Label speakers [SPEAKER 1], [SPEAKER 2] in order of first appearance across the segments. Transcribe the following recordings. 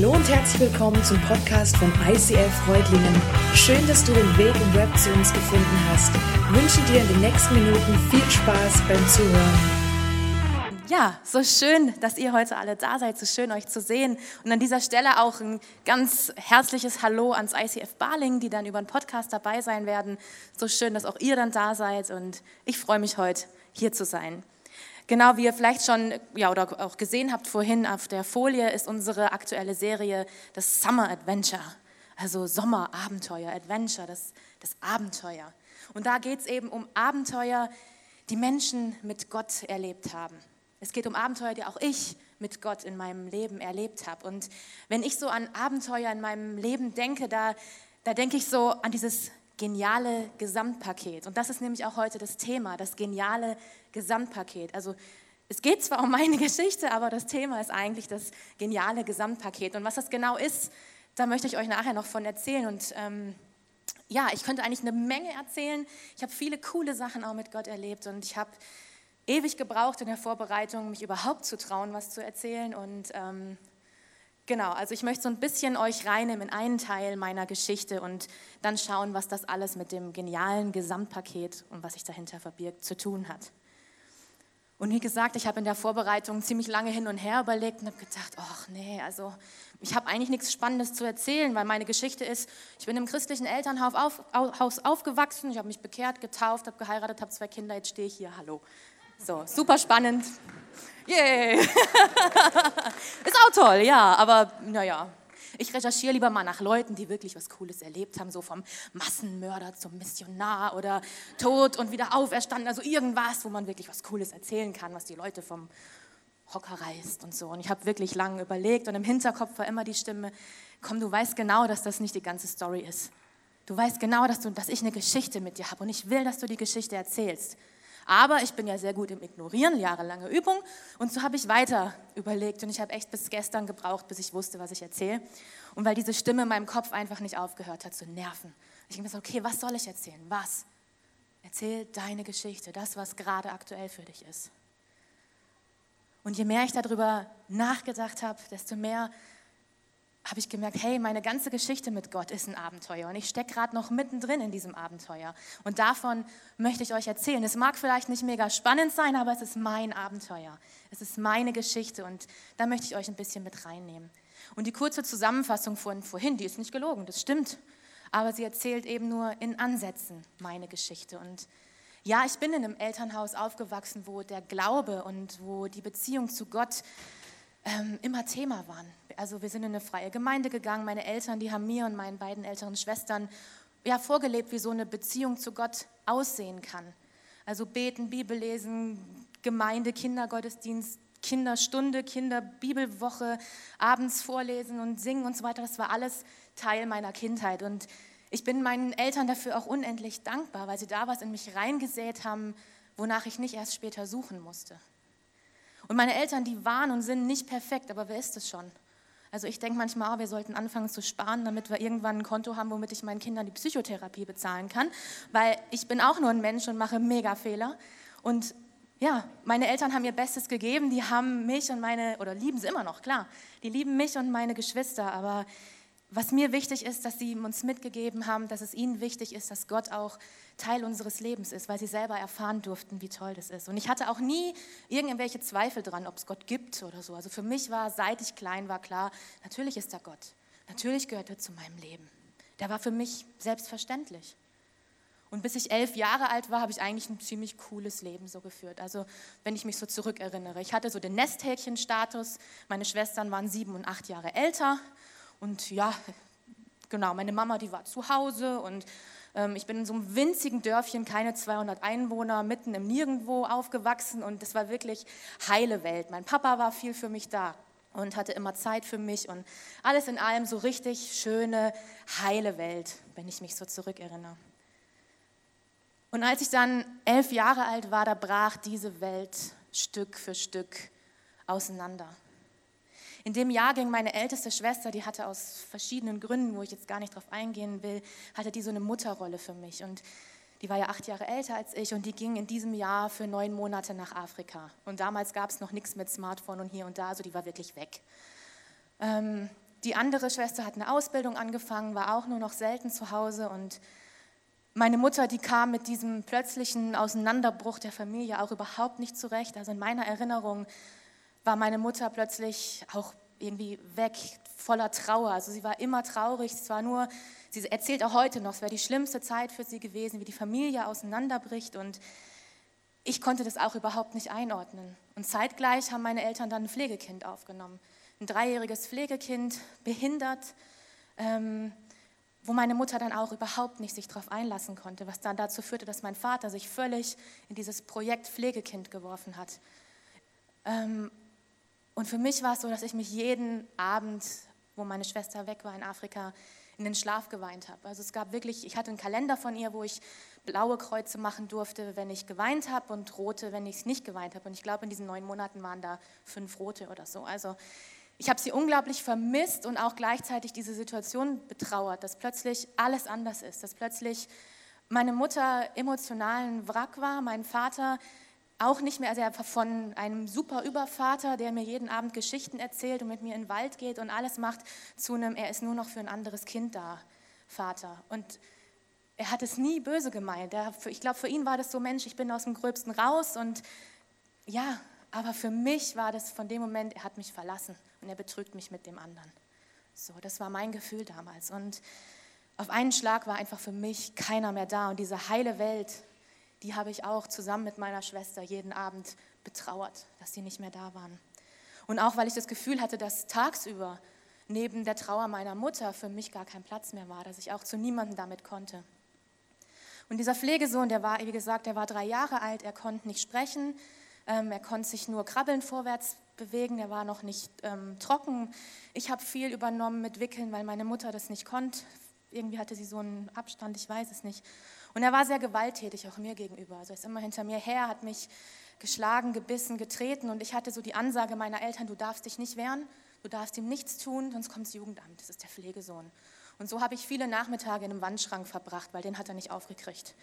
[SPEAKER 1] Hallo und herzlich willkommen zum Podcast von ICF Freudlingen. Schön, dass du den Weg im Web zu uns gefunden hast. Ich wünsche dir in den nächsten Minuten viel Spaß beim Zuhören.
[SPEAKER 2] Ja, so schön, dass ihr heute alle da seid, so schön euch zu sehen. Und an dieser Stelle auch ein ganz herzliches Hallo ans ICF Barling, die dann über den Podcast dabei sein werden. So schön, dass auch ihr dann da seid und ich freue mich heute hier zu sein. Genau wie ihr vielleicht schon ja, oder auch gesehen habt vorhin auf der Folie, ist unsere aktuelle Serie das Summer Adventure, also Sommerabenteuer, Adventure, das, das Abenteuer. Und da geht es eben um Abenteuer, die Menschen mit Gott erlebt haben. Es geht um Abenteuer, die auch ich mit Gott in meinem Leben erlebt habe. Und wenn ich so an Abenteuer in meinem Leben denke, da, da denke ich so an dieses geniale Gesamtpaket. Und das ist nämlich auch heute das Thema, das geniale Gesamtpaket. Also es geht zwar um meine Geschichte, aber das Thema ist eigentlich das geniale Gesamtpaket. Und was das genau ist, da möchte ich euch nachher noch von erzählen. Und ähm, ja, ich könnte eigentlich eine Menge erzählen. Ich habe viele coole Sachen auch mit Gott erlebt und ich habe ewig gebraucht in der Vorbereitung, mich überhaupt zu trauen, was zu erzählen. Und ähm, genau, also ich möchte so ein bisschen euch reinnehmen in einen Teil meiner Geschichte und dann schauen, was das alles mit dem genialen Gesamtpaket und was sich dahinter verbirgt zu tun hat. Und wie gesagt, ich habe in der Vorbereitung ziemlich lange hin und her überlegt und habe gedacht, ach nee, also ich habe eigentlich nichts Spannendes zu erzählen, weil meine Geschichte ist, ich bin im christlichen Elternhaus auf, auf, aufgewachsen, ich habe mich bekehrt, getauft, habe geheiratet, habe zwei Kinder, jetzt stehe ich hier, hallo. So, super spannend. Yay! ist auch toll, ja, aber naja, ich recherchiere lieber mal nach Leuten, die wirklich was Cooles erlebt haben, so vom Massenmörder zum Missionar oder Tod und wieder auferstanden, also irgendwas, wo man wirklich was Cooles erzählen kann, was die Leute vom Hocker reißt und so. Und ich habe wirklich lange überlegt und im Hinterkopf war immer die Stimme, komm, du weißt genau, dass das nicht die ganze Story ist. Du weißt genau, dass, du, dass ich eine Geschichte mit dir habe und ich will, dass du die Geschichte erzählst. Aber ich bin ja sehr gut im Ignorieren, jahrelange Übung. Und so habe ich weiter überlegt und ich habe echt bis gestern gebraucht, bis ich wusste, was ich erzähle. Und weil diese Stimme in meinem Kopf einfach nicht aufgehört hat zu nerven. Ich habe mir so, okay, was soll ich erzählen? Was? Erzähl deine Geschichte, das, was gerade aktuell für dich ist. Und je mehr ich darüber nachgedacht habe, desto mehr habe ich gemerkt, hey, meine ganze Geschichte mit Gott ist ein Abenteuer und ich stecke gerade noch mittendrin in diesem Abenteuer. Und davon möchte ich euch erzählen. Es mag vielleicht nicht mega spannend sein, aber es ist mein Abenteuer. Es ist meine Geschichte und da möchte ich euch ein bisschen mit reinnehmen. Und die kurze Zusammenfassung von vorhin, die ist nicht gelogen, das stimmt. Aber sie erzählt eben nur in Ansätzen meine Geschichte. Und ja, ich bin in einem Elternhaus aufgewachsen, wo der Glaube und wo die Beziehung zu Gott ähm, immer Thema waren. Also wir sind in eine freie Gemeinde gegangen. Meine Eltern, die haben mir und meinen beiden älteren Schwestern ja, vorgelebt, wie so eine Beziehung zu Gott aussehen kann. Also beten, Bibel lesen, Gemeinde, Kindergottesdienst, Kinderstunde, Kinderbibelwoche, abends vorlesen und singen und so weiter. Das war alles Teil meiner Kindheit. Und ich bin meinen Eltern dafür auch unendlich dankbar, weil sie da was in mich reingesät haben, wonach ich nicht erst später suchen musste. Und meine Eltern, die waren und sind nicht perfekt, aber wer ist es schon? Also ich denke manchmal, oh, wir sollten anfangen zu sparen, damit wir irgendwann ein Konto haben, womit ich meinen Kindern die Psychotherapie bezahlen kann, weil ich bin auch nur ein Mensch und mache mega Fehler. Und ja, meine Eltern haben ihr Bestes gegeben, die haben mich und meine, oder lieben sie immer noch, klar, die lieben mich und meine Geschwister, aber was mir wichtig ist, dass sie uns mitgegeben haben, dass es ihnen wichtig ist, dass Gott auch Teil unseres Lebens ist, weil sie selber erfahren durften, wie toll das ist. Und ich hatte auch nie irgendwelche Zweifel dran, ob es Gott gibt oder so. Also für mich war, seit ich klein war, klar, natürlich ist da Gott. Natürlich gehört er zu meinem Leben. Der war für mich selbstverständlich. Und bis ich elf Jahre alt war, habe ich eigentlich ein ziemlich cooles Leben so geführt. Also wenn ich mich so zurückerinnere. Ich hatte so den Nesthäkchen-Status. Meine Schwestern waren sieben und acht Jahre älter. Und ja, genau, meine Mama, die war zu Hause und ähm, ich bin in so einem winzigen Dörfchen, keine 200 Einwohner, mitten im Nirgendwo aufgewachsen und das war wirklich heile Welt. Mein Papa war viel für mich da und hatte immer Zeit für mich und alles in allem so richtig schöne, heile Welt, wenn ich mich so zurückerinnere. Und als ich dann elf Jahre alt war, da brach diese Welt Stück für Stück auseinander. In dem Jahr ging meine älteste Schwester, die hatte aus verschiedenen Gründen, wo ich jetzt gar nicht drauf eingehen will, hatte die so eine Mutterrolle für mich. Und die war ja acht Jahre älter als ich und die ging in diesem Jahr für neun Monate nach Afrika. Und damals gab es noch nichts mit Smartphone und hier und da, also die war wirklich weg. Ähm, die andere Schwester hat eine Ausbildung angefangen, war auch nur noch selten zu Hause und meine Mutter, die kam mit diesem plötzlichen Auseinanderbruch der Familie auch überhaupt nicht zurecht. Also in meiner Erinnerung war meine Mutter plötzlich auch irgendwie weg, voller Trauer. Also sie war immer traurig. Es war nur, sie erzählt auch heute noch, es wäre die schlimmste Zeit für sie gewesen, wie die Familie auseinanderbricht. Und ich konnte das auch überhaupt nicht einordnen. Und zeitgleich haben meine Eltern dann ein Pflegekind aufgenommen. Ein dreijähriges Pflegekind, behindert. Ähm, wo meine Mutter dann auch überhaupt nicht sich darauf einlassen konnte, was dann dazu führte, dass mein Vater sich völlig in dieses Projekt Pflegekind geworfen hat. Ähm, und für mich war es so, dass ich mich jeden Abend, wo meine Schwester weg war in Afrika, in den Schlaf geweint habe. Also es gab wirklich, ich hatte einen Kalender von ihr, wo ich blaue Kreuze machen durfte, wenn ich geweint habe und rote, wenn ich nicht geweint habe. Und ich glaube, in diesen neun Monaten waren da fünf rote oder so. Also ich habe sie unglaublich vermisst und auch gleichzeitig diese Situation betrauert, dass plötzlich alles anders ist, dass plötzlich meine Mutter emotionalen Wrack war, mein Vater auch nicht mehr, also er war von einem super Übervater, der mir jeden Abend Geschichten erzählt und mit mir in den Wald geht und alles macht, zu einem, er ist nur noch für ein anderes Kind da, Vater. Und er hat es nie böse gemeint. Ich glaube, für ihn war das so, Mensch, ich bin aus dem Gröbsten raus und ja, aber für mich war das von dem Moment, er hat mich verlassen und er betrügt mich mit dem anderen. So, das war mein Gefühl damals. Und auf einen Schlag war einfach für mich keiner mehr da. Und diese heile Welt, die habe ich auch zusammen mit meiner Schwester jeden Abend betrauert, dass sie nicht mehr da waren. Und auch weil ich das Gefühl hatte, dass tagsüber neben der Trauer meiner Mutter für mich gar kein Platz mehr war, dass ich auch zu niemandem damit konnte. Und dieser Pflegesohn, der war, wie gesagt, der war drei Jahre alt, er konnte nicht sprechen, ähm, er konnte sich nur krabbeln vorwärts bewegen, er war noch nicht ähm, trocken. Ich habe viel übernommen mit Wickeln, weil meine Mutter das nicht konnte. Irgendwie hatte sie so einen Abstand, ich weiß es nicht. Und er war sehr gewalttätig, auch mir gegenüber. Also er ist immer hinter mir her, hat mich geschlagen, gebissen, getreten und ich hatte so die Ansage meiner Eltern, du darfst dich nicht wehren, du darfst ihm nichts tun, sonst kommt das Jugendamt, das ist der Pflegesohn. Und so habe ich viele Nachmittage in einem Wandschrank verbracht, weil den hat er nicht aufgekriegt.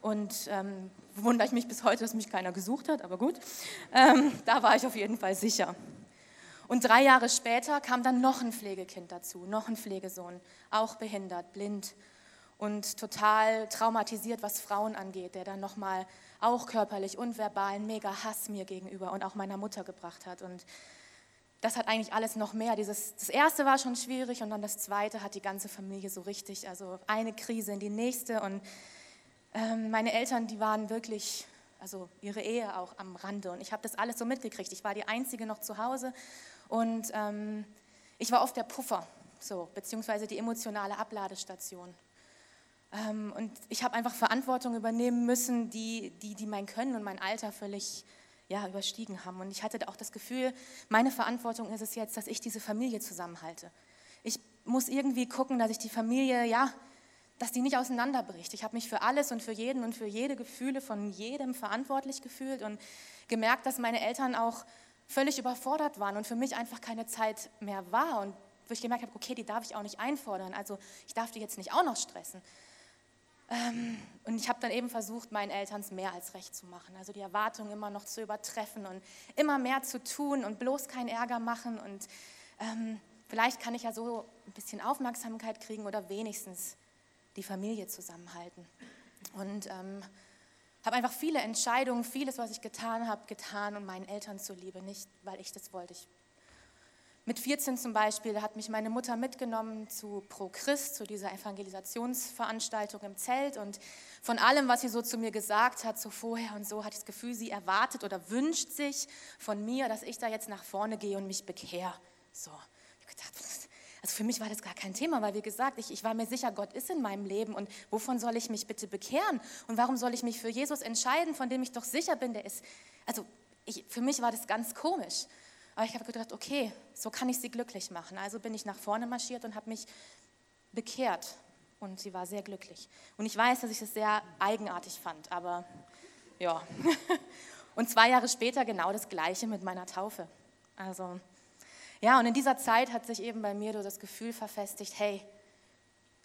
[SPEAKER 2] Und ähm, wundere ich mich bis heute, dass mich keiner gesucht hat, aber gut, ähm, da war ich auf jeden Fall sicher. Und drei Jahre später kam dann noch ein Pflegekind dazu, noch ein Pflegesohn, auch behindert, blind und total traumatisiert, was Frauen angeht, der dann nochmal auch körperlich und verbal einen mega Hass mir gegenüber und auch meiner Mutter gebracht hat. Und das hat eigentlich alles noch mehr. Dieses, das erste war schon schwierig und dann das zweite hat die ganze Familie so richtig, also eine Krise in die nächste und ähm, meine Eltern, die waren wirklich, also ihre Ehe auch am Rande. Und ich habe das alles so mitgekriegt. Ich war die Einzige noch zu Hause und ähm, ich war oft der Puffer, so, beziehungsweise die emotionale Abladestation. Ähm, und ich habe einfach Verantwortung übernehmen müssen, die, die, die mein Können und mein Alter völlig ja, überstiegen haben. Und ich hatte auch das Gefühl, meine Verantwortung ist es jetzt, dass ich diese Familie zusammenhalte. Ich muss irgendwie gucken, dass ich die Familie, ja, dass die nicht auseinanderbricht. Ich habe mich für alles und für jeden und für jede Gefühle von jedem verantwortlich gefühlt und gemerkt, dass meine Eltern auch völlig überfordert waren und für mich einfach keine Zeit mehr war und wo ich gemerkt habe, okay, die darf ich auch nicht einfordern, also ich darf die jetzt nicht auch noch stressen. Ähm, und ich habe dann eben versucht, meinen Eltern mehr als recht zu machen, also die Erwartungen immer noch zu übertreffen und immer mehr zu tun und bloß keinen Ärger machen und ähm, vielleicht kann ich ja so ein bisschen Aufmerksamkeit kriegen oder wenigstens die Familie zusammenhalten. Und ähm, habe einfach viele Entscheidungen, vieles, was ich getan habe, getan und meinen Eltern zuliebe, nicht weil ich das wollte. Ich, mit 14 zum Beispiel hat mich meine Mutter mitgenommen zu Pro Christ, zu dieser Evangelisationsveranstaltung im Zelt und von allem, was sie so zu mir gesagt hat, so vorher und so, hatte ich das Gefühl, sie erwartet oder wünscht sich von mir, dass ich da jetzt nach vorne gehe und mich bekehre. So, ich habe gedacht, also für mich war das gar kein Thema, weil wie gesagt, ich, ich war mir sicher, Gott ist in meinem Leben und wovon soll ich mich bitte bekehren? Und warum soll ich mich für Jesus entscheiden, von dem ich doch sicher bin, der ist, also ich, für mich war das ganz komisch. Aber ich habe gedacht, okay, so kann ich sie glücklich machen. Also bin ich nach vorne marschiert und habe mich bekehrt. Und sie war sehr glücklich. Und ich weiß, dass ich das sehr eigenartig fand, aber ja. Und zwei Jahre später genau das Gleiche mit meiner Taufe. Also ja, und in dieser Zeit hat sich eben bei mir das Gefühl verfestigt, hey,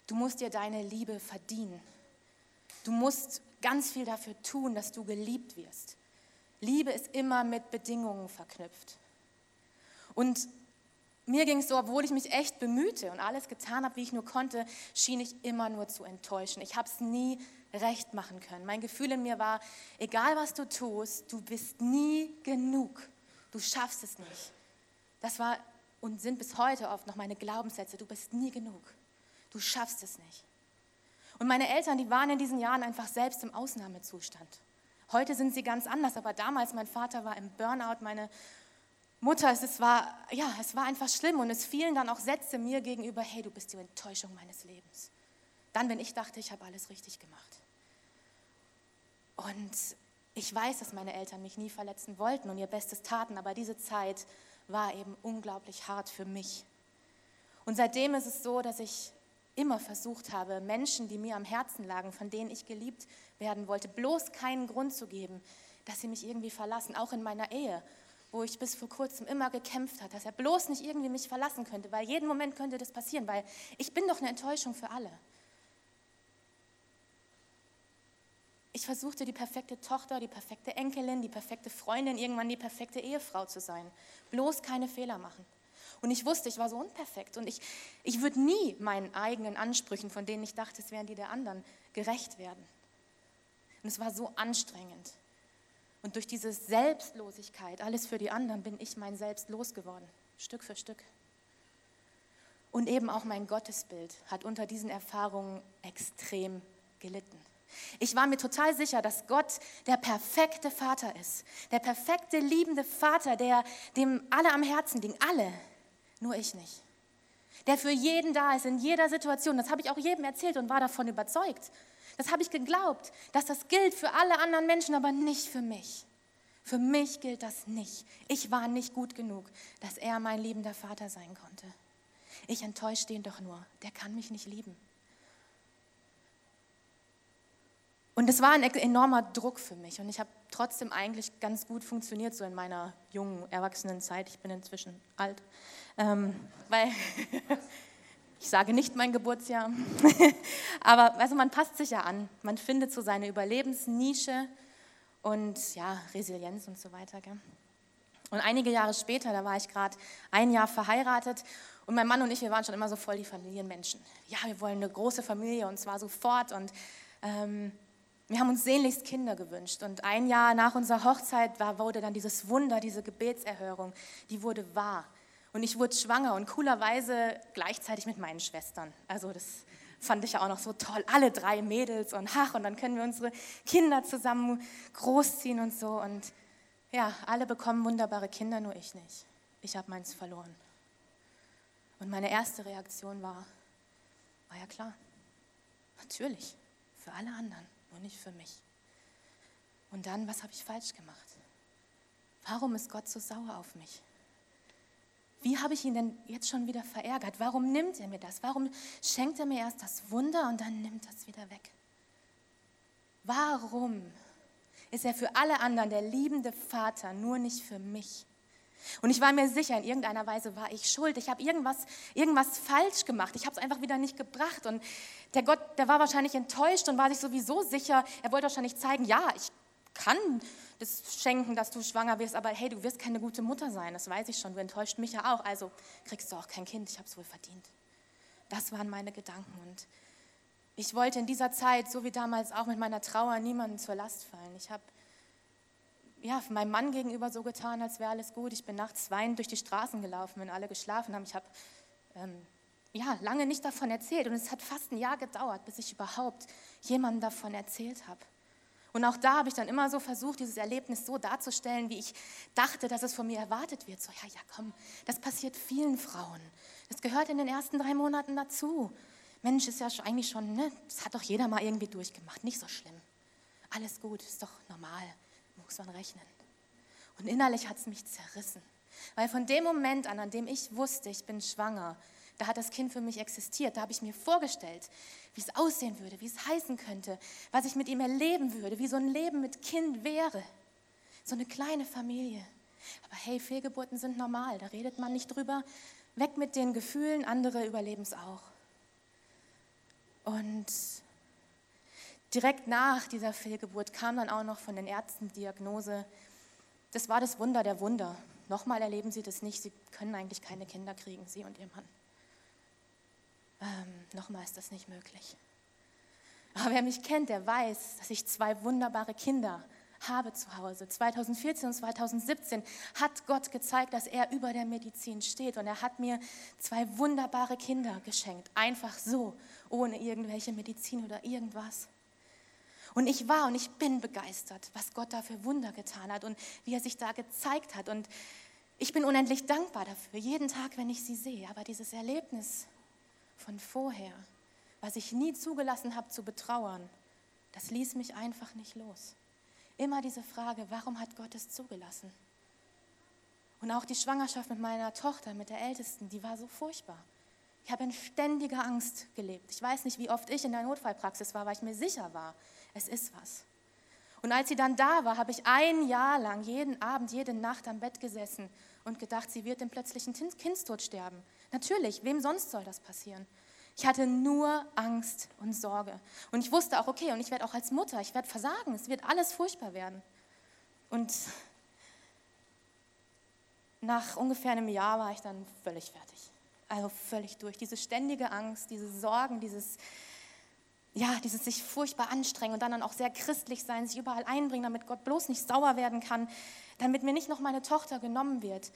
[SPEAKER 2] du musst dir deine Liebe verdienen. Du musst ganz viel dafür tun, dass du geliebt wirst. Liebe ist immer mit Bedingungen verknüpft. Und mir ging es so, obwohl ich mich echt bemühte und alles getan habe, wie ich nur konnte, schien ich immer nur zu enttäuschen. Ich habe es nie recht machen können. Mein Gefühl in mir war, egal was du tust, du bist nie genug. Du schaffst es nicht. Das war und sind bis heute oft noch meine Glaubenssätze. Du bist nie genug. Du schaffst es nicht. Und meine Eltern, die waren in diesen Jahren einfach selbst im Ausnahmezustand. Heute sind sie ganz anders, aber damals, mein Vater war im Burnout, meine Mutter, es war, ja, es war einfach schlimm und es fielen dann auch Sätze mir gegenüber, hey, du bist die Enttäuschung meines Lebens. Dann, wenn ich dachte, ich habe alles richtig gemacht. Und ich weiß, dass meine Eltern mich nie verletzen wollten und ihr Bestes taten, aber diese Zeit war eben unglaublich hart für mich. Und seitdem ist es so, dass ich immer versucht habe, Menschen, die mir am Herzen lagen, von denen ich geliebt werden wollte, bloß keinen Grund zu geben, dass sie mich irgendwie verlassen, auch in meiner Ehe, wo ich bis vor kurzem immer gekämpft habe, dass er bloß nicht irgendwie mich verlassen könnte, weil jeden Moment könnte das passieren, weil ich bin doch eine Enttäuschung für alle. Ich versuchte die perfekte Tochter, die perfekte Enkelin, die perfekte Freundin, irgendwann die perfekte Ehefrau zu sein. Bloß keine Fehler machen. Und ich wusste, ich war so unperfekt und ich, ich würde nie meinen eigenen Ansprüchen, von denen ich dachte, es wären die der anderen, gerecht werden. Und es war so anstrengend. Und durch diese Selbstlosigkeit, alles für die anderen, bin ich mein Selbst losgeworden, Stück für Stück. Und eben auch mein Gottesbild hat unter diesen Erfahrungen extrem gelitten. Ich war mir total sicher, dass Gott der perfekte Vater ist. Der perfekte, liebende Vater, der dem alle am Herzen liegen. Alle. Nur ich nicht. Der für jeden da ist, in jeder Situation. Das habe ich auch jedem erzählt und war davon überzeugt. Das habe ich geglaubt, dass das gilt für alle anderen Menschen, aber nicht für mich. Für mich gilt das nicht. Ich war nicht gut genug, dass er mein liebender Vater sein konnte. Ich enttäusche ihn doch nur. Der kann mich nicht lieben. Und es war ein enormer Druck für mich. Und ich habe trotzdem eigentlich ganz gut funktioniert, so in meiner jungen, erwachsenen Zeit. Ich bin inzwischen alt. Ähm, weil ich sage nicht mein Geburtsjahr. Aber also man passt sich ja an. Man findet so seine Überlebensnische und ja, Resilienz und so weiter. Gell? Und einige Jahre später, da war ich gerade ein Jahr verheiratet und mein Mann und ich, wir waren schon immer so voll die Familienmenschen. Ja, wir wollen eine große Familie und zwar sofort. Und ähm, wir haben uns sehnlichst Kinder gewünscht und ein Jahr nach unserer Hochzeit war, wurde dann dieses Wunder, diese Gebetserhörung, die wurde wahr. Und ich wurde schwanger und coolerweise gleichzeitig mit meinen Schwestern. Also das fand ich ja auch noch so toll. Alle drei Mädels und ach, und dann können wir unsere Kinder zusammen großziehen und so. Und ja, alle bekommen wunderbare Kinder, nur ich nicht. Ich habe meins verloren. Und meine erste Reaktion war, war ja klar, natürlich, für alle anderen nur nicht für mich. Und dann, was habe ich falsch gemacht? Warum ist Gott so sauer auf mich? Wie habe ich ihn denn jetzt schon wieder verärgert? Warum nimmt er mir das? Warum schenkt er mir erst das Wunder und dann nimmt es wieder weg? Warum ist er für alle anderen der liebende Vater, nur nicht für mich? Und ich war mir sicher, in irgendeiner Weise war ich schuld. Ich habe irgendwas, irgendwas falsch gemacht. Ich habe es einfach wieder nicht gebracht. Und der Gott, der war wahrscheinlich enttäuscht und war sich sowieso sicher. Er wollte wahrscheinlich zeigen, ja, ich kann das schenken, dass du schwanger wirst, aber hey, du wirst keine gute Mutter sein. Das weiß ich schon. Du enttäuscht mich ja auch. Also kriegst du auch kein Kind. Ich habe es wohl verdient. Das waren meine Gedanken. Und ich wollte in dieser Zeit, so wie damals auch mit meiner Trauer, niemandem zur Last fallen. Ich habe ja, meinem Mann gegenüber so getan, als wäre alles gut. Ich bin nachts weinend durch die Straßen gelaufen, wenn alle geschlafen haben. Ich habe ähm, ja, lange nicht davon erzählt und es hat fast ein Jahr gedauert, bis ich überhaupt jemandem davon erzählt habe. Und auch da habe ich dann immer so versucht, dieses Erlebnis so darzustellen, wie ich dachte, dass es von mir erwartet wird. So, ja, ja, komm, das passiert vielen Frauen. Das gehört in den ersten drei Monaten dazu. Mensch, ist ja eigentlich schon, ne, das hat doch jeder mal irgendwie durchgemacht. Nicht so schlimm. Alles gut, ist doch normal muss man rechnen. Und innerlich hat es mich zerrissen. Weil von dem Moment an, an dem ich wusste, ich bin schwanger, da hat das Kind für mich existiert. Da habe ich mir vorgestellt, wie es aussehen würde, wie es heißen könnte, was ich mit ihm erleben würde, wie so ein Leben mit Kind wäre. So eine kleine Familie. Aber hey, Fehlgeburten sind normal, da redet man nicht drüber. Weg mit den Gefühlen, andere überleben es auch. Und Direkt nach dieser Fehlgeburt kam dann auch noch von den Ärzten die Diagnose, das war das Wunder der Wunder. nochmal erleben Sie das nicht. Sie können eigentlich keine Kinder kriegen, Sie und Ihr Mann. Ähm, nochmal ist das nicht möglich. Aber wer mich kennt, der weiß, dass ich zwei wunderbare Kinder habe zu Hause. 2014 und 2017 hat Gott gezeigt, dass er über der Medizin steht und er hat mir zwei wunderbare Kinder geschenkt. Einfach so, ohne irgendwelche Medizin oder irgendwas. Und ich war und ich bin begeistert, was Gott da für Wunder getan hat und wie er sich da gezeigt hat. Und ich bin unendlich dankbar dafür, jeden Tag, wenn ich sie sehe. Aber dieses Erlebnis von vorher, was ich nie zugelassen habe zu betrauern, das ließ mich einfach nicht los. Immer diese Frage, warum hat Gott es zugelassen? Und auch die Schwangerschaft mit meiner Tochter, mit der Ältesten, die war so furchtbar. Ich habe in ständiger Angst gelebt. Ich weiß nicht, wie oft ich in der Notfallpraxis war, weil ich mir sicher war, es ist was. Und als sie dann da war, habe ich ein Jahr lang jeden Abend, jede Nacht am Bett gesessen und gedacht, sie wird im plötzlichen Kindstod sterben. Natürlich, wem sonst soll das passieren? Ich hatte nur Angst und Sorge. Und ich wusste auch, okay, und ich werde auch als Mutter, ich werde versagen, es wird alles furchtbar werden. Und nach ungefähr einem Jahr war ich dann völlig fertig. Also völlig durch. Diese ständige Angst, diese Sorgen, dieses, ja, dieses sich furchtbar anstrengen und dann, dann auch sehr christlich sein, sich überall einbringen, damit Gott bloß nicht sauer werden kann, damit mir nicht noch meine Tochter genommen wird.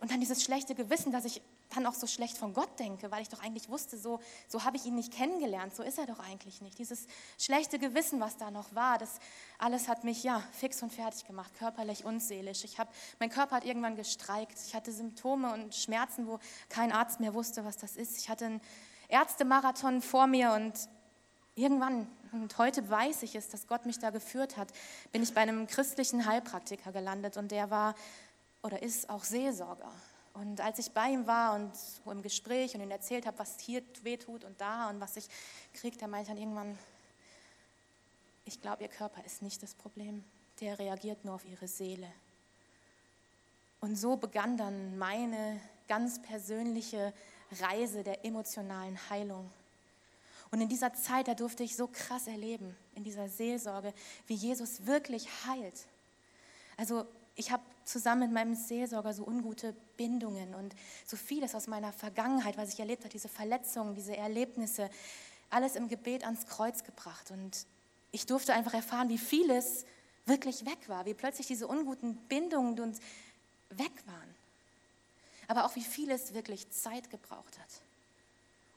[SPEAKER 2] Und dann dieses schlechte Gewissen, dass ich dann auch so schlecht von Gott denke, weil ich doch eigentlich wusste, so, so habe ich ihn nicht kennengelernt, so ist er doch eigentlich nicht. Dieses schlechte Gewissen, was da noch war, das alles hat mich ja fix und fertig gemacht, körperlich und seelisch. Ich hab, mein Körper hat irgendwann gestreikt. Ich hatte Symptome und Schmerzen, wo kein Arzt mehr wusste, was das ist. Ich hatte einen Ärztemarathon vor mir und irgendwann, und heute weiß ich es, dass Gott mich da geführt hat, bin ich bei einem christlichen Heilpraktiker gelandet und der war oder ist auch Seelsorger. Und als ich bei ihm war und im Gespräch und ihm erzählt habe, was hier wehtut und da und was ich kriege, der meinte dann irgendwann, ich glaube, ihr Körper ist nicht das Problem, der reagiert nur auf ihre Seele. Und so begann dann meine ganz persönliche Reise der emotionalen Heilung. Und in dieser Zeit, da durfte ich so krass erleben, in dieser Seelsorge, wie Jesus wirklich heilt. Also ich habe zusammen mit meinem Seelsorger so ungute Bindungen und so vieles aus meiner Vergangenheit, was ich erlebt habe, diese Verletzungen, diese Erlebnisse, alles im Gebet ans Kreuz gebracht. Und ich durfte einfach erfahren, wie vieles wirklich weg war, wie plötzlich diese unguten Bindungen uns weg waren. Aber auch wie vieles wirklich Zeit gebraucht hat.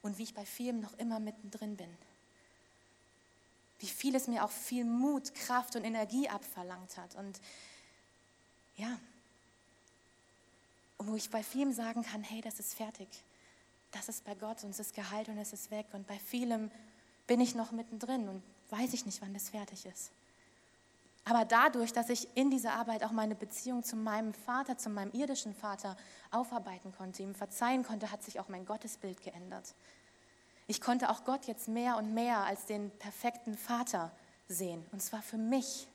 [SPEAKER 2] Und wie ich bei vielem noch immer mittendrin bin. Wie vieles mir auch viel Mut, Kraft und Energie abverlangt hat. Und ja. Und wo ich bei vielem sagen kann, hey, das ist fertig. Das ist bei Gott und es ist geheilt und es ist weg. Und bei vielem bin ich noch mittendrin und weiß ich nicht, wann das fertig ist. Aber dadurch, dass ich in dieser Arbeit auch meine Beziehung zu meinem Vater, zu meinem irdischen Vater aufarbeiten konnte, ihm verzeihen konnte, hat sich auch mein Gottesbild geändert. Ich konnte auch Gott jetzt mehr und mehr als den perfekten Vater sehen. Und zwar für mich.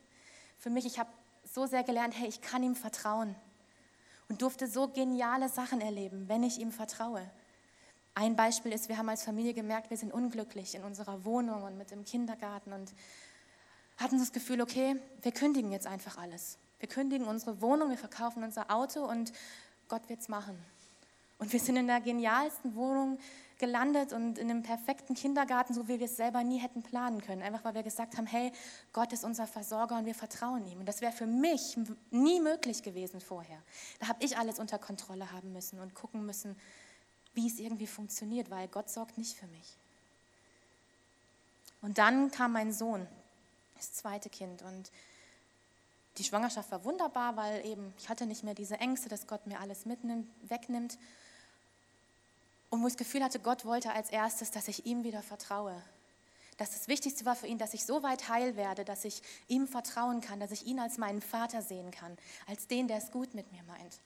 [SPEAKER 2] Für mich, ich habe so sehr gelernt, hey, ich kann ihm vertrauen und durfte so geniale Sachen erleben, wenn ich ihm vertraue. Ein Beispiel ist, wir haben als Familie gemerkt, wir sind unglücklich in unserer Wohnung und mit dem Kindergarten und hatten das Gefühl, okay, wir kündigen jetzt einfach alles. Wir kündigen unsere Wohnung, wir verkaufen unser Auto und Gott wird es machen. Und wir sind in der genialsten Wohnung gelandet und in einem perfekten Kindergarten, so wie wir es selber nie hätten planen können. Einfach weil wir gesagt haben, hey, Gott ist unser Versorger und wir vertrauen ihm. Und das wäre für mich nie möglich gewesen vorher. Da habe ich alles unter Kontrolle haben müssen und gucken müssen, wie es irgendwie funktioniert, weil Gott sorgt nicht für mich. Und dann kam mein Sohn, das zweite Kind. Und die Schwangerschaft war wunderbar, weil eben ich hatte nicht mehr diese Ängste, dass Gott mir alles mitnimmt, wegnimmt und wo ich das Gefühl hatte, Gott wollte als erstes, dass ich ihm wieder vertraue. Dass das Wichtigste war für ihn, dass ich so weit heil werde, dass ich ihm vertrauen kann, dass ich ihn als meinen Vater sehen kann, als den, der es gut mit mir meint.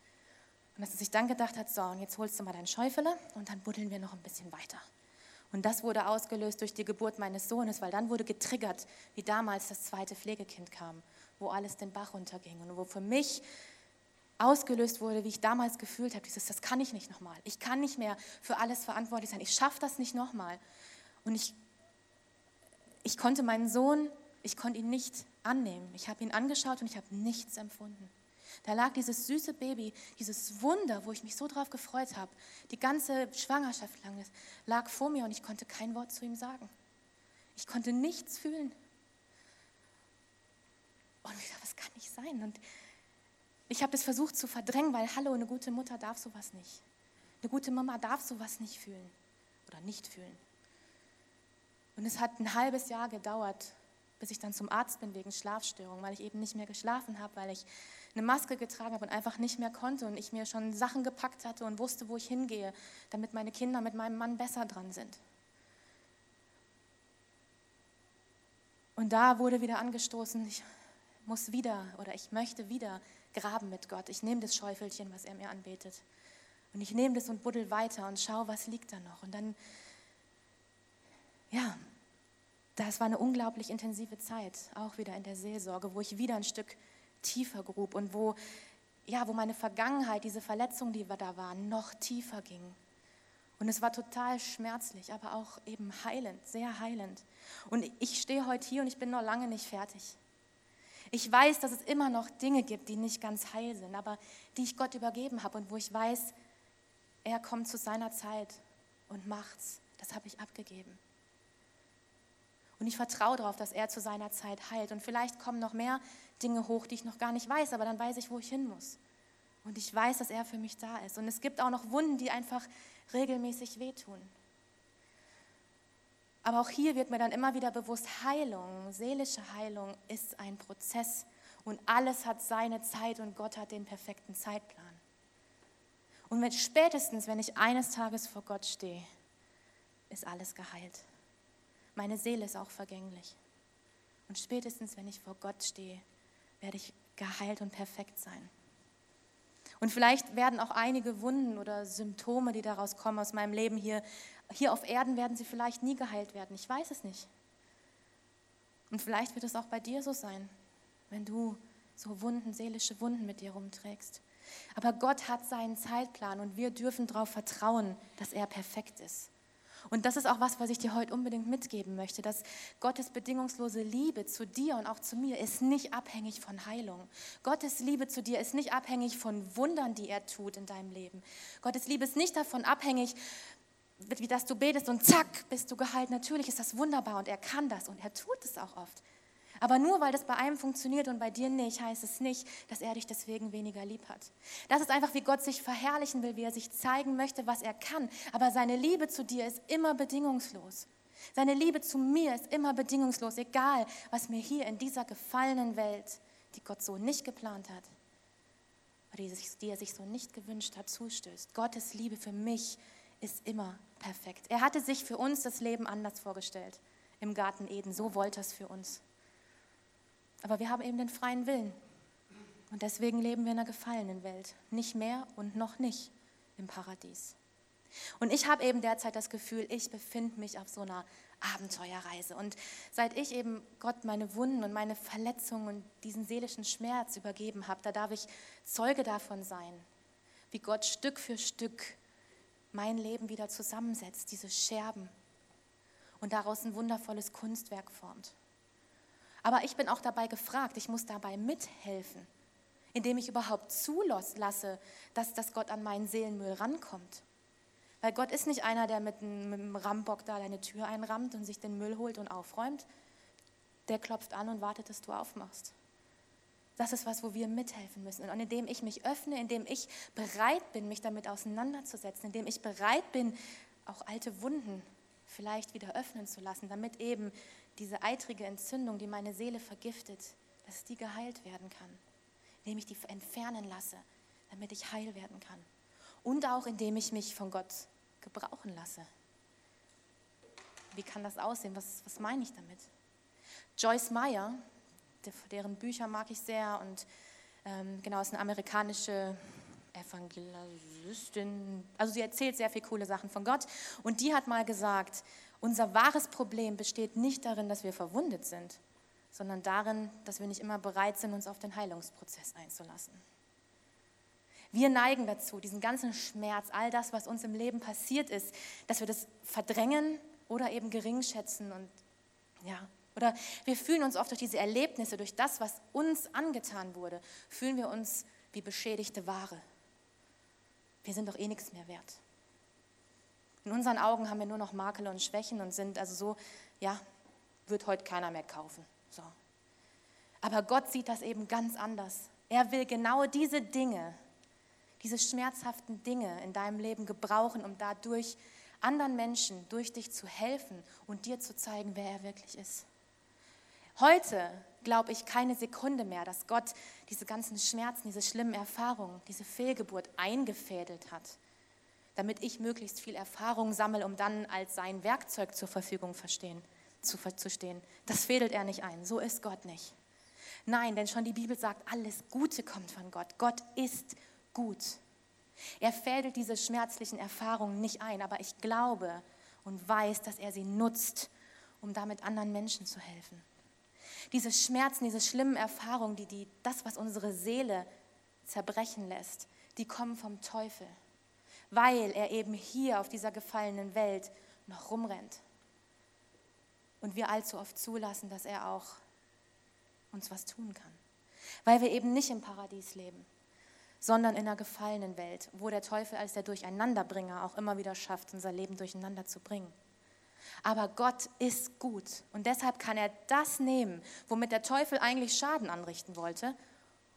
[SPEAKER 2] Und dass er sich dann gedacht hat, so, und jetzt holst du mal dein Schäufele und dann buddeln wir noch ein bisschen weiter. Und das wurde ausgelöst durch die Geburt meines Sohnes, weil dann wurde getriggert, wie damals das zweite Pflegekind kam, wo alles den Bach runterging und wo für mich ausgelöst wurde, wie ich damals gefühlt habe, dieses, das kann ich nicht nochmal. Ich kann nicht mehr für alles verantwortlich sein. Ich schaffe das nicht nochmal. Und ich, ich konnte meinen Sohn, ich konnte ihn nicht annehmen. Ich habe ihn angeschaut und ich habe nichts empfunden. Da lag dieses süße Baby, dieses Wunder, wo ich mich so drauf gefreut habe. Die ganze Schwangerschaft lang lag vor mir und ich konnte kein Wort zu ihm sagen. Ich konnte nichts fühlen. Und ich dachte, das kann nicht sein. Und ich habe das versucht zu verdrängen, weil, hallo, eine gute Mutter darf sowas nicht. Eine gute Mama darf sowas nicht fühlen oder nicht fühlen. Und es hat ein halbes Jahr gedauert, bis ich dann zum Arzt bin wegen Schlafstörung, weil ich eben nicht mehr geschlafen habe, weil ich eine Maske getragen habe und einfach nicht mehr konnte und ich mir schon Sachen gepackt hatte und wusste, wo ich hingehe, damit meine Kinder mit meinem Mann besser dran sind. Und da wurde wieder angestoßen, ich muss wieder oder ich möchte wieder graben mit Gott. Ich nehme das Schäufelchen, was er mir anbetet. Und ich nehme das und buddel weiter und schaue, was liegt da noch. Und dann, ja, das war eine unglaublich intensive Zeit, auch wieder in der Seelsorge, wo ich wieder ein Stück tiefer grub und wo, ja, wo meine Vergangenheit, diese Verletzungen, die da waren, noch tiefer ging. Und es war total schmerzlich, aber auch eben heilend, sehr heilend. Und ich stehe heute hier und ich bin noch lange nicht fertig. Ich weiß, dass es immer noch Dinge gibt, die nicht ganz heil sind, aber die ich Gott übergeben habe und wo ich weiß, er kommt zu seiner Zeit und macht's. Das habe ich abgegeben. Und ich vertraue darauf, dass er zu seiner Zeit heilt. Und vielleicht kommen noch mehr Dinge hoch, die ich noch gar nicht weiß, aber dann weiß ich, wo ich hin muss. Und ich weiß, dass er für mich da ist. Und es gibt auch noch Wunden, die einfach regelmäßig wehtun. Aber auch hier wird mir dann immer wieder bewusst, Heilung, seelische Heilung ist ein Prozess und alles hat seine Zeit und Gott hat den perfekten Zeitplan. Und wenn, spätestens, wenn ich eines Tages vor Gott stehe, ist alles geheilt. Meine Seele ist auch vergänglich. Und spätestens, wenn ich vor Gott stehe, werde ich geheilt und perfekt sein. Und vielleicht werden auch einige Wunden oder Symptome, die daraus kommen aus meinem Leben hier, hier auf Erden werden sie vielleicht nie geheilt werden. Ich weiß es nicht. Und vielleicht wird es auch bei dir so sein, wenn du so Wunden, seelische Wunden mit dir rumträgst. Aber Gott hat seinen Zeitplan und wir dürfen darauf vertrauen, dass er perfekt ist. Und das ist auch was, was ich dir heute unbedingt mitgeben möchte, dass Gottes bedingungslose Liebe zu dir und auch zu mir ist nicht abhängig von Heilung. Gottes Liebe zu dir ist nicht abhängig von Wundern, die er tut in deinem Leben. Gottes Liebe ist nicht davon abhängig, wie dass du betest und zack, bist du geheilt. Natürlich ist das wunderbar und er kann das und er tut es auch oft. Aber nur weil das bei einem funktioniert und bei dir nicht, heißt es nicht, dass er dich deswegen weniger lieb hat. Das ist einfach, wie Gott sich verherrlichen will, wie er sich zeigen möchte, was er kann. Aber seine Liebe zu dir ist immer bedingungslos. Seine Liebe zu mir ist immer bedingungslos, egal was mir hier in dieser gefallenen Welt, die Gott so nicht geplant hat, die er sich so nicht gewünscht hat, zustößt. Gottes Liebe für mich ist immer perfekt. Er hatte sich für uns das Leben anders vorgestellt im Garten Eden. So wollte er es für uns. Aber wir haben eben den freien Willen. Und deswegen leben wir in einer gefallenen Welt. Nicht mehr und noch nicht im Paradies. Und ich habe eben derzeit das Gefühl, ich befinde mich auf so einer Abenteuerreise. Und seit ich eben Gott meine Wunden und meine Verletzungen und diesen seelischen Schmerz übergeben habe, da darf ich Zeuge davon sein, wie Gott Stück für Stück mein Leben wieder zusammensetzt, diese Scherben, und daraus ein wundervolles Kunstwerk formt. Aber ich bin auch dabei gefragt, ich muss dabei mithelfen, indem ich überhaupt zulasse, dass, dass Gott an meinen Seelenmüll rankommt. Weil Gott ist nicht einer, der mit einem Rambock da deine Tür einrammt und sich den Müll holt und aufräumt. Der klopft an und wartet, dass du aufmachst. Das ist was, wo wir mithelfen müssen. Und indem ich mich öffne, indem ich bereit bin, mich damit auseinanderzusetzen, indem ich bereit bin, auch alte Wunden vielleicht wieder öffnen zu lassen, damit eben diese eitrige Entzündung, die meine Seele vergiftet, dass die geheilt werden kann, indem ich die entfernen lasse, damit ich heil werden kann. Und auch indem ich mich von Gott gebrauchen lasse. Wie kann das aussehen? Was, was meine ich damit? Joyce Meyer, deren Bücher mag ich sehr und ähm, genau, ist eine amerikanische Evangelistin. Also sie erzählt sehr viele coole Sachen von Gott und die hat mal gesagt, unser wahres Problem besteht nicht darin, dass wir verwundet sind, sondern darin, dass wir nicht immer bereit sind, uns auf den Heilungsprozess einzulassen. Wir neigen dazu, diesen ganzen Schmerz, all das, was uns im Leben passiert ist, dass wir das verdrängen oder eben gering schätzen und ja, oder wir fühlen uns oft durch diese Erlebnisse, durch das, was uns angetan wurde, fühlen wir uns wie beschädigte Ware. Wir sind doch eh nichts mehr wert. In unseren Augen haben wir nur noch Makel und Schwächen und sind also so, ja, wird heute keiner mehr kaufen. So. Aber Gott sieht das eben ganz anders. Er will genau diese Dinge, diese schmerzhaften Dinge in deinem Leben gebrauchen, um dadurch anderen Menschen durch dich zu helfen und dir zu zeigen, wer er wirklich ist. Heute glaube ich keine Sekunde mehr, dass Gott diese ganzen Schmerzen, diese schlimmen Erfahrungen, diese Fehlgeburt eingefädelt hat, damit ich möglichst viel Erfahrung sammle, um dann als sein Werkzeug zur Verfügung verstehen, zu, zu stehen. Das fädelt er nicht ein. So ist Gott nicht. Nein, denn schon die Bibel sagt, alles Gute kommt von Gott. Gott ist gut. Er fädelt diese schmerzlichen Erfahrungen nicht ein, aber ich glaube und weiß, dass er sie nutzt, um damit anderen Menschen zu helfen. Diese Schmerzen, diese schlimmen Erfahrungen, die, die, das, was unsere Seele zerbrechen lässt, die kommen vom Teufel, weil er eben hier auf dieser gefallenen Welt noch rumrennt. Und wir allzu oft zulassen, dass er auch uns was tun kann. Weil wir eben nicht im Paradies leben, sondern in einer gefallenen Welt, wo der Teufel als der Durcheinanderbringer auch immer wieder schafft, unser Leben durcheinander zu bringen. Aber Gott ist gut und deshalb kann er das nehmen, womit der Teufel eigentlich Schaden anrichten wollte,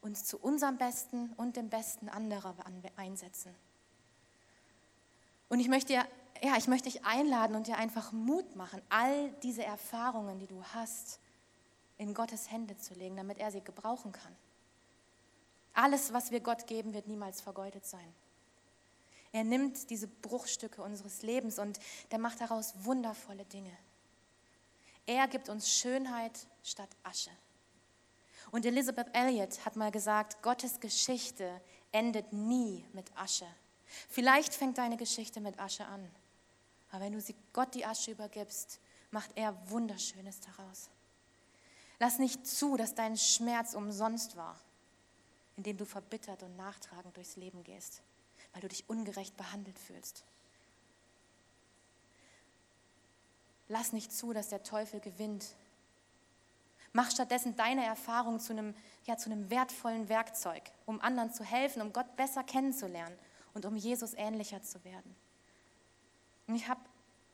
[SPEAKER 2] uns zu unserem Besten und dem Besten anderer einsetzen. Und ich möchte, ja, ich möchte dich einladen und dir einfach Mut machen, all diese Erfahrungen, die du hast, in Gottes Hände zu legen, damit er sie gebrauchen kann. Alles, was wir Gott geben, wird niemals vergeudet sein. Er nimmt diese Bruchstücke unseres Lebens und der macht daraus wundervolle Dinge. Er gibt uns Schönheit statt Asche. Und Elizabeth Elliot hat mal gesagt, Gottes Geschichte endet nie mit Asche. Vielleicht fängt deine Geschichte mit Asche an, aber wenn du sie Gott die Asche übergibst, macht er Wunderschönes daraus. Lass nicht zu, dass dein Schmerz umsonst war indem du verbittert und nachtragend durchs Leben gehst, weil du dich ungerecht behandelt fühlst. Lass nicht zu, dass der Teufel gewinnt. Mach stattdessen deine Erfahrung zu einem, ja, zu einem wertvollen Werkzeug, um anderen zu helfen, um Gott besser kennenzulernen und um Jesus ähnlicher zu werden. Und ich habe,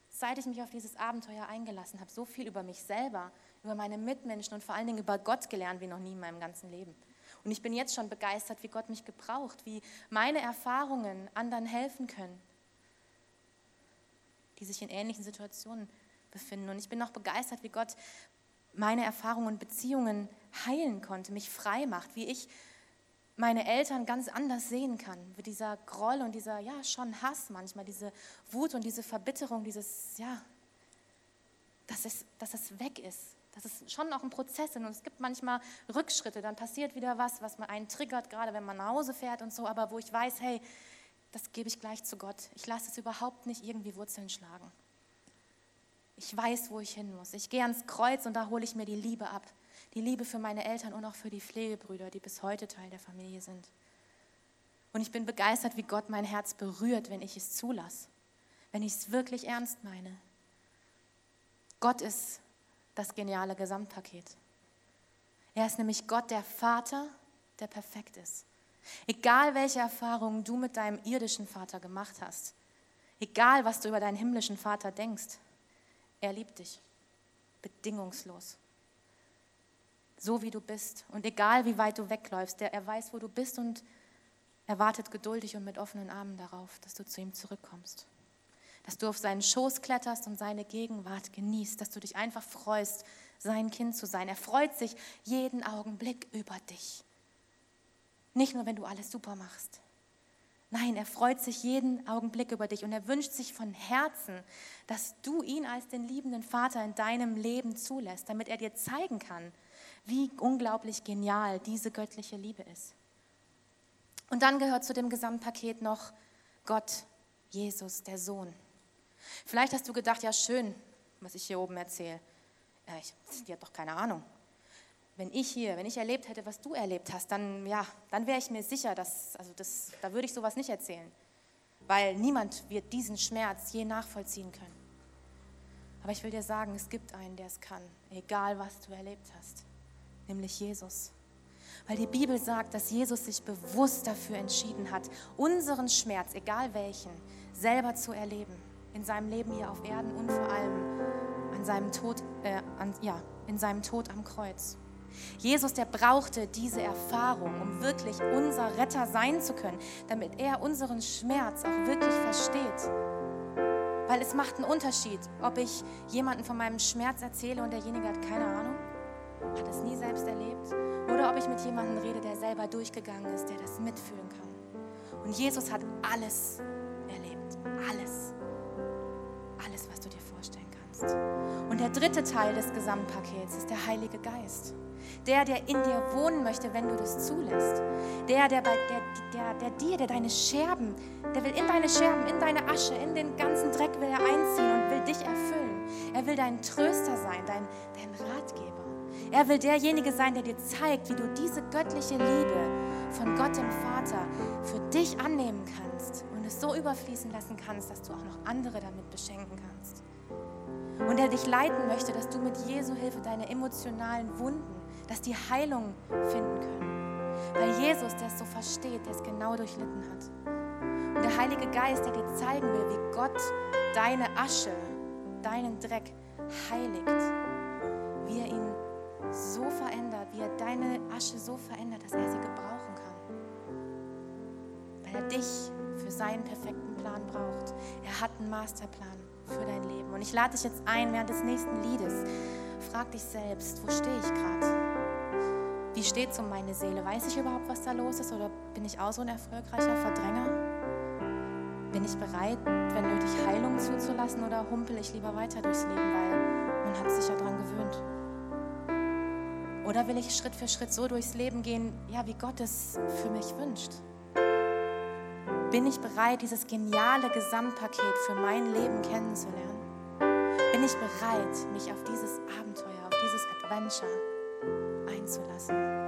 [SPEAKER 2] seit ich mich auf dieses Abenteuer eingelassen habe, so viel über mich selber, über meine Mitmenschen und vor allen Dingen über Gott gelernt wie noch nie in meinem ganzen Leben. Und ich bin jetzt schon begeistert, wie Gott mich gebraucht, wie meine Erfahrungen anderen helfen können, die sich in ähnlichen Situationen befinden. Und ich bin auch begeistert, wie Gott meine Erfahrungen und Beziehungen heilen konnte, mich frei macht, wie ich meine Eltern ganz anders sehen kann, wie dieser Groll und dieser, ja, schon Hass manchmal, diese Wut und diese Verbitterung, dieses, ja, dass es, dass es weg ist, das ist schon auch ein Prozess und es gibt manchmal Rückschritte, dann passiert wieder was, was man einen triggert, gerade wenn man nach Hause fährt und so, aber wo ich weiß, hey, das gebe ich gleich zu Gott. Ich lasse es überhaupt nicht irgendwie Wurzeln schlagen. Ich weiß, wo ich hin muss. Ich gehe ans Kreuz und da hole ich mir die Liebe ab. Die Liebe für meine Eltern und auch für die Pflegebrüder, die bis heute Teil der Familie sind. Und ich bin begeistert, wie Gott mein Herz berührt, wenn ich es zulasse, wenn ich es wirklich ernst meine. Gott ist das geniale Gesamtpaket. Er ist nämlich Gott, der Vater, der perfekt ist. Egal welche Erfahrungen du mit deinem irdischen Vater gemacht hast, egal was du über deinen himmlischen Vater denkst, er liebt dich bedingungslos. So wie du bist. Und egal wie weit du wegläufst, der, er weiß, wo du bist und er wartet geduldig und mit offenen Armen darauf, dass du zu ihm zurückkommst dass du auf seinen Schoß kletterst und seine Gegenwart genießt, dass du dich einfach freust, sein Kind zu sein. Er freut sich jeden Augenblick über dich. Nicht nur, wenn du alles super machst. Nein, er freut sich jeden Augenblick über dich und er wünscht sich von Herzen, dass du ihn als den liebenden Vater in deinem Leben zulässt, damit er dir zeigen kann, wie unglaublich genial diese göttliche Liebe ist. Und dann gehört zu dem Gesamtpaket noch Gott, Jesus, der Sohn. Vielleicht hast du gedacht, ja schön, was ich hier oben erzähle. Ich, die hat doch keine Ahnung. Wenn ich hier, wenn ich erlebt hätte, was du erlebt hast, dann, ja, dann wäre ich mir sicher, dass, also das, da würde ich sowas nicht erzählen. Weil niemand wird diesen Schmerz je nachvollziehen können. Aber ich will dir sagen, es gibt einen, der es kann, egal was du erlebt hast, nämlich Jesus. Weil die Bibel sagt, dass Jesus sich bewusst dafür entschieden hat, unseren Schmerz, egal welchen, selber zu erleben. In seinem Leben hier auf Erden und vor allem an seinem Tod, äh, an, ja, in seinem Tod am Kreuz. Jesus, der brauchte diese Erfahrung, um wirklich unser Retter sein zu können, damit er unseren Schmerz auch wirklich versteht. Weil es macht einen Unterschied, ob ich jemanden von meinem Schmerz erzähle und derjenige hat keine Ahnung, hat es nie selbst erlebt, oder ob ich mit jemandem rede, der selber durchgegangen ist, der das mitfühlen kann. Und Jesus hat alles erlebt, alles, alles, was du dir vorstellen kannst. Und der dritte Teil des Gesamtpakets ist der Heilige Geist. Der, der in dir wohnen möchte, wenn du das zulässt. Der, der, bei, der, der, der dir, der deine Scherben, der will in deine Scherben, in deine Asche, in den ganzen Dreck will er einziehen und will dich erfüllen. Er will dein Tröster sein, dein, dein Ratgeber. Er will derjenige sein, der dir zeigt, wie du diese göttliche Liebe von Gott dem Vater für dich annehmen kannst und es so überfließen lassen kannst, dass du auch noch andere damit beschenken kannst. Und er dich leiten möchte, dass du mit Jesu Hilfe deine emotionalen Wunden, dass die Heilung finden können. Weil Jesus, der es so versteht, der es genau durchlitten hat. Und der Heilige Geist, der dir zeigen will, wie Gott deine Asche, deinen Dreck heiligt. Wie er ihn so verändert, wie er deine Asche so verändert, dass er sie gebrauchen kann. Weil er dich für seinen perfekten Plan braucht. Er hat einen Masterplan für dein Leben. Und ich lade dich jetzt ein, während des nächsten Liedes, frag dich selbst, wo stehe ich gerade? Wie steht es um meine Seele? Weiß ich überhaupt, was da los ist? Oder bin ich auch so ein erfolgreicher Verdränger? Bin ich bereit, wenn nötig, Heilung zuzulassen oder humpel ich lieber weiter durchs Leben, weil man hat sich ja daran gewöhnt? Oder will ich Schritt für Schritt so durchs Leben gehen, ja, wie Gott es für mich wünscht? Bin ich bereit, dieses geniale Gesamtpaket für mein Leben kennenzulernen? Bin ich bereit, mich auf dieses Abenteuer, auf dieses Adventure einzulassen?